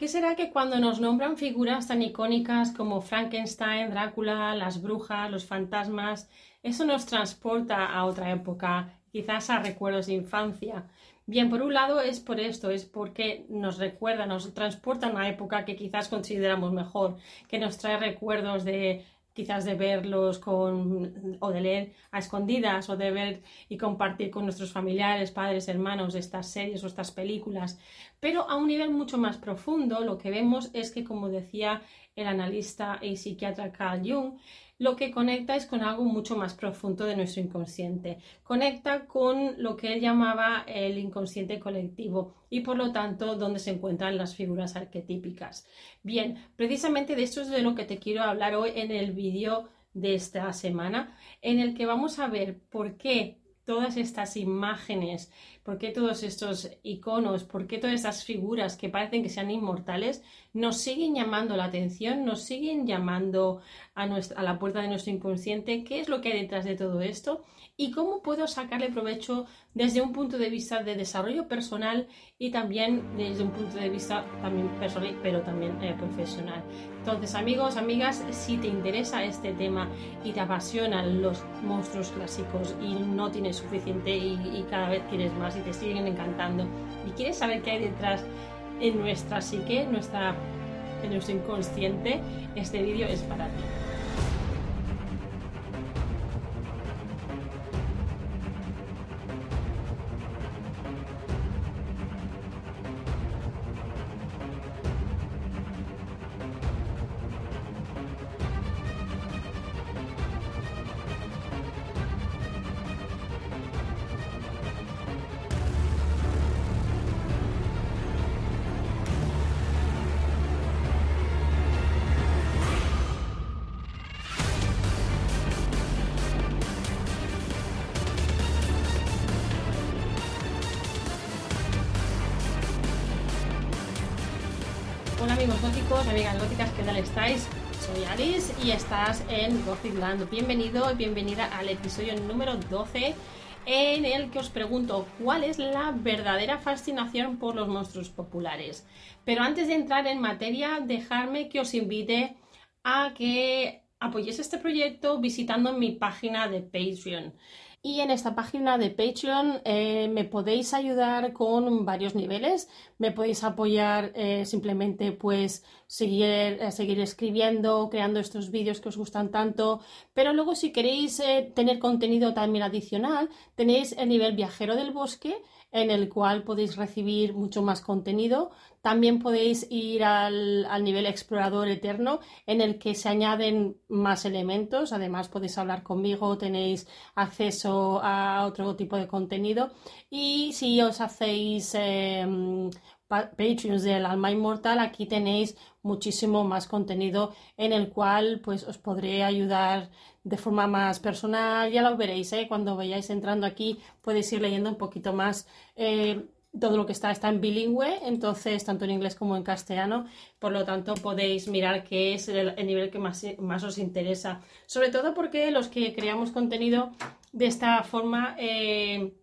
qué será que cuando nos nombran figuras tan icónicas como Frankenstein, Drácula, las brujas, los fantasmas, eso nos transporta a otra época, quizás a recuerdos de infancia? Bien, por un lado es por esto, es porque nos recuerda, nos transporta a una época que quizás consideramos mejor, que nos trae recuerdos de quizás de verlos con, o de leer a escondidas o de ver y compartir con nuestros familiares, padres, hermanos estas series o estas películas. Pero a un nivel mucho más profundo lo que vemos es que, como decía el analista y psiquiatra Carl Jung, lo que conecta es con algo mucho más profundo de nuestro inconsciente. Conecta con lo que él llamaba el inconsciente colectivo y por lo tanto donde se encuentran las figuras arquetípicas. Bien, precisamente de esto es de lo que te quiero hablar hoy en el vídeo de esta semana, en el que vamos a ver por qué todas estas imágenes, por qué todos estos iconos, por qué todas estas figuras que parecen que sean inmortales nos siguen llamando la atención, nos siguen llamando a, la puerta de nuestro inconsciente, qué es lo que hay detrás de todo esto y cómo puedo sacarle provecho desde un punto de vista de desarrollo personal y también desde un punto de vista también personal, pero también eh, profesional. Entonces, amigos, amigas, si te interesa este tema y te apasionan los monstruos clásicos y no tienes suficiente y, y cada vez quieres más te siguen encantando y quieres saber qué hay detrás en nuestra psique, nuestra, en nuestro inconsciente, este vídeo es para ti. Amigos góticos, amigas góticas, ¿qué tal estáis? Soy Alice y estás en Gothicland. Bienvenido y bienvenida al episodio número 12 en el que os pregunto cuál es la verdadera fascinación por los monstruos populares. Pero antes de entrar en materia, dejarme que os invite a que apoyéis este proyecto visitando mi página de Patreon. Y en esta página de Patreon eh, me podéis ayudar con varios niveles. Me podéis apoyar eh, simplemente pues seguir, eh, seguir escribiendo, creando estos vídeos que os gustan tanto. Pero luego si queréis tener contenido también adicional, tenéis el nivel viajero del bosque en el cual podéis recibir mucho más contenido. También podéis ir al, nivel explorador eterno en el que se añaden más elementos. Además podéis hablar conmigo, tenéis acceso a otro tipo de contenido. Y si os hacéis em, Patreons del Alma Inmortal, aquí tenéis muchísimo más contenido en el cual pues os podré ayudar de forma más personal. Ya lo veréis, ¿eh? cuando vayáis entrando aquí podéis ir leyendo un poquito más. Eh, todo lo que está está en bilingüe, entonces tanto en inglés como en castellano, por lo tanto podéis mirar qué es el, nivel que más, más, os interesa. Sobre todo porque los que creamos contenido de esta forma eh,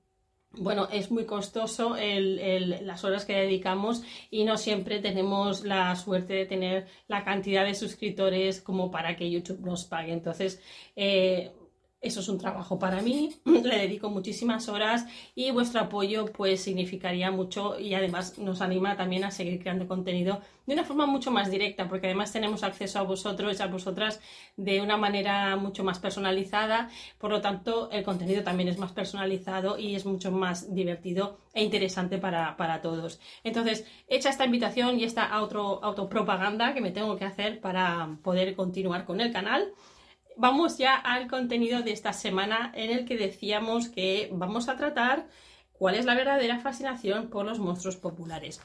bueno, es muy costoso las horas que dedicamos y no siempre tenemos la suerte de tener la cantidad de suscriptores como para que YouTube nos pague. Entonces, eh, eso es un trabajo para mí, le dedico muchísimas horas y vuestro apoyo pues significaría mucho y además nos anima también a seguir creando contenido de una forma mucho más directa porque además tenemos acceso a vosotros y a vosotras de una manera mucho más personalizada, por lo tanto el contenido también es más personalizado y es mucho más divertido e interesante para, todos. Entonces, hecha esta invitación y esta auto, autopropaganda que me tengo que hacer para poder continuar con el canal, vamos ya al contenido de esta semana en el que decíamos que vamos a tratar cuál es la verdadera fascinación por los monstruos populares.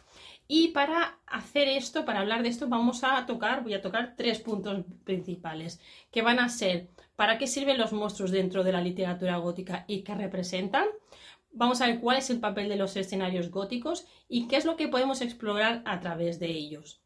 Y para hacer esto, para hablar de esto, vamos a tocar, voy a tocar tres puntos principales, que van a ser para qué sirven los monstruos dentro de la literatura gótica y qué representan. Vamos a ver cuál es el papel de los escenarios góticos y qué es lo que podemos explorar a través de ellos.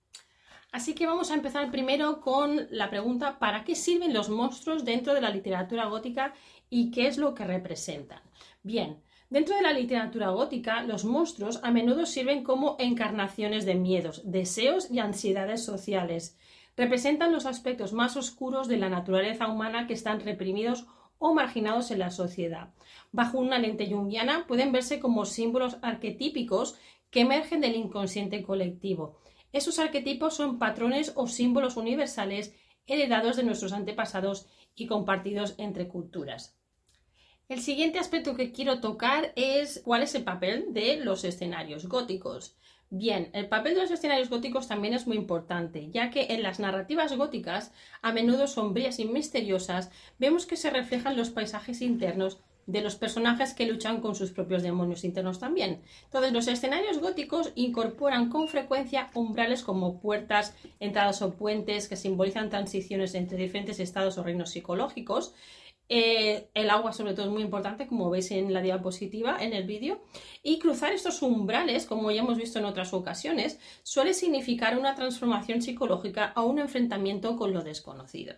Así que vamos a empezar primero con la pregunta ¿para qué sirven los monstruos dentro de la literatura gótica y qué es lo que representan? Bien, Dentro de la literatura gótica, los monstruos a menudo sirven como encarnaciones de miedos, deseos y ansiedades sociales. Representan los aspectos más oscuros de la naturaleza humana que están reprimidos o marginados en la sociedad. Bajo una lente junguiana pueden verse como símbolos arquetípicos que emergen del inconsciente colectivo. Esos arquetipos son patrones o símbolos universales heredados de nuestros antepasados y compartidos entre culturas. El siguiente aspecto que quiero tocar es cuál es el papel de los escenarios góticos. Bien, el papel de los escenarios góticos también es muy importante, ya que en las narrativas góticas, a menudo sombrías y misteriosas, vemos que se reflejan los paisajes internos de los personajes que luchan con sus propios demonios internos también. Entonces, los escenarios góticos incorporan con frecuencia umbrales como puertas, entradas o puentes que simbolizan transiciones entre diferentes estados o reinos psicológicos. Eh, el agua, sobre todo, es muy importante, como veis en la diapositiva, en el vídeo. Y cruzar estos umbrales, como ya hemos visto en otras ocasiones, suele significar una transformación psicológica o un enfrentamiento con lo desconocido.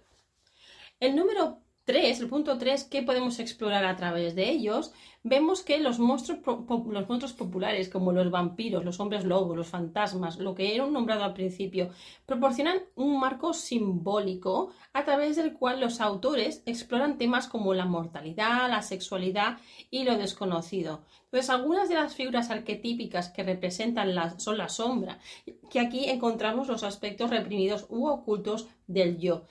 El número 3, el punto 3, ¿qué podemos explorar a través de ellos? Vemos que los monstruos, los populares, como los vampiros, los hombres lobos, los fantasmas, lo que era nombrado al principio, proporcionan un marco simbólico a través del cual los autores exploran temas como la mortalidad, la sexualidad y lo desconocido. Entonces, algunas de las figuras arquetípicas que representan la, son la sombra, que aquí encontramos los aspectos reprimidos u ocultos del yo.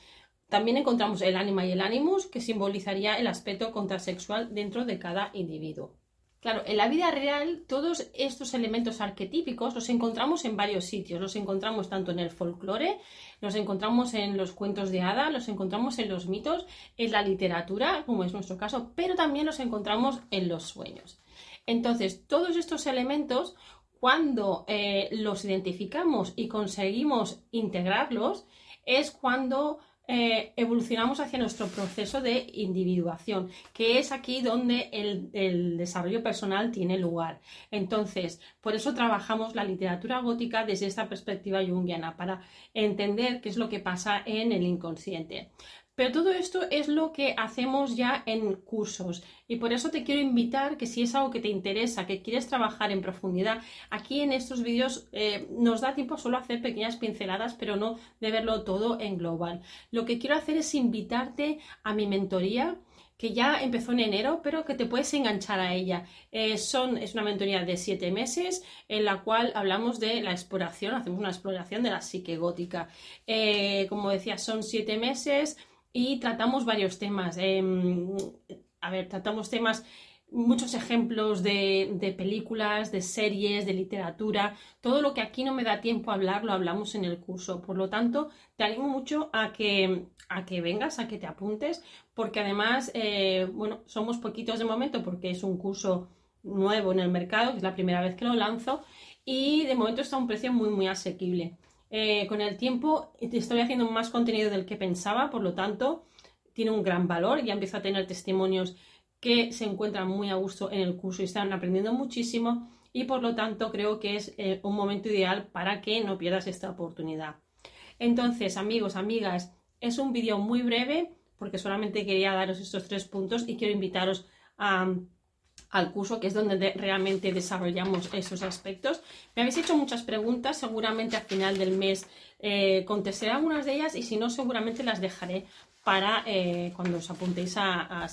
También encontramos el ánima y el animus, que simbolizaría el aspecto contrasexual dentro de cada individuo. Claro, en la vida real todos estos elementos arquetípicos los encontramos en varios sitios. Los encontramos tanto en el folclore, los encontramos en los cuentos de hada, los encontramos en los mitos, en la literatura, como es nuestro caso, pero también los encontramos en los sueños. Entonces, todos estos elementos, cuando eh, los identificamos y conseguimos integrarlos, es cuando eh, evolucionamos hacia nuestro proceso de individuación, que es aquí donde el, desarrollo personal tiene lugar. Entonces, por eso trabajamos la literatura gótica desde esta perspectiva junguiana, para entender qué es lo que pasa en el inconsciente. Pero todo esto es lo que hacemos ya en cursos y por eso te quiero invitar que si es algo que te interesa, que quieres trabajar en profundidad, aquí en estos vídeos eh, nos da tiempo solo a hacer pequeñas pinceladas, pero no de verlo todo en global. Lo que quiero hacer es invitarte a mi mentoría que ya empezó en enero, pero que te puedes enganchar a ella. Eh, son, es una mentoría de siete meses en la cual hablamos de la exploración, hacemos una exploración de la psique gótica. Eh, como decía, son siete meses y tratamos varios temas. Em, a ver, tratamos temas, muchos ejemplos de, películas, de series, de literatura. Todo lo que aquí no me da tiempo a hablar lo hablamos en el curso. Por lo tanto, te animo mucho a que, a que vengas, a que te apuntes, porque además, eh, bueno, somos poquitos de momento porque es un curso nuevo en el mercado, que es la primera vez que lo lanzo, y de momento está a un precio muy, muy asequible. Eh, con el tiempo estoy haciendo más contenido del que pensaba, por lo tanto, tiene un gran valor. Ya empiezo a tener testimonios que se encuentran muy a gusto en el curso y están aprendiendo muchísimo y por lo tanto creo que es eh, un momento ideal para que no pierdas esta oportunidad. Entonces, amigos, amigas, es un vídeo muy breve porque solamente quería daros estos tres puntos y quiero invitaros a al curso, que es donde realmente desarrollamos esos aspectos. Me habéis hecho muchas preguntas, seguramente al final del mes eh, contestaré algunas de ellas y si no, seguramente las dejaré para eh, cuando os apuntéis a, a,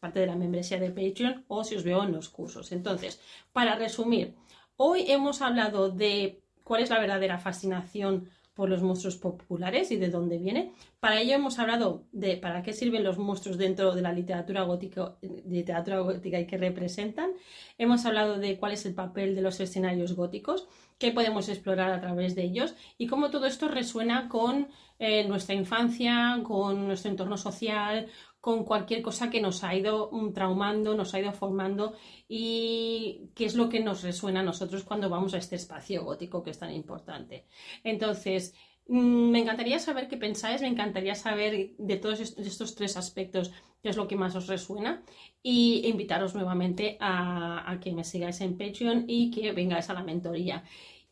parte de la membresía de Patreon o si os veo en los cursos. Entonces, para resumir, hoy hemos hablado de cuál es la verdadera fascinación por los monstruos populares y de dónde viene. Para ello hemos hablado de para qué sirven los monstruos dentro de la literatura gótica, literatura gótica y qué representan. Hemos hablado de cuál es el papel de los escenarios góticos, qué podemos explorar a través de ellos y cómo todo esto resuena con eh, nuestra infancia, con nuestro entorno social, con cualquier cosa que nos ha ido mm, traumando, nos ha ido formando y qué es lo que nos resuena a nosotros cuando vamos a este espacio gótico que es tan importante. Entonces, me encantaría saber qué pensáis, me encantaría saber de todos estos tres aspectos qué es lo que más os resuena y invitaros nuevamente a, a que me sigáis en Patreon y que vengáis a la mentoría.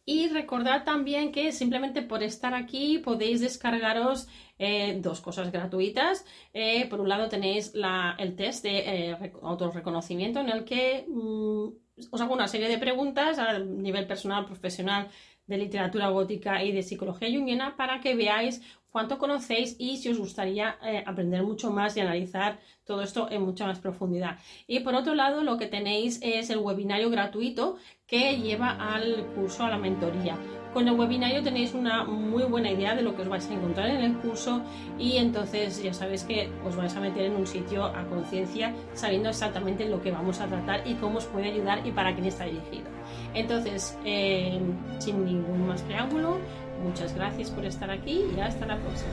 Y recordad también que simplemente por estar aquí podéis descargaros eh, dos cosas gratuitas. Eh, por un lado tenéis el test de eh, autorreconocimiento en el que mm, os hago una serie de preguntas a nivel personal, profesional, de literatura gótica y de psicología junguiana para que veáis cuánto conocéis y si os gustaría eh, aprender mucho más y analizar todo esto en mucha más profundidad. Y por otro lado, lo que tenéis es el webinario gratuito que lleva al curso, a la mentoría. Con el webinario tenéis una muy buena idea de lo que os vais a encontrar en el curso y entonces ya sabéis que os vais a meter en un sitio a conciencia sabiendo exactamente lo que vamos a tratar y cómo os puede ayudar y para quién está dirigido. Entonces, eh, sin ningún más preámbulo, Muchas gracias por estar aquí y hasta la próxima.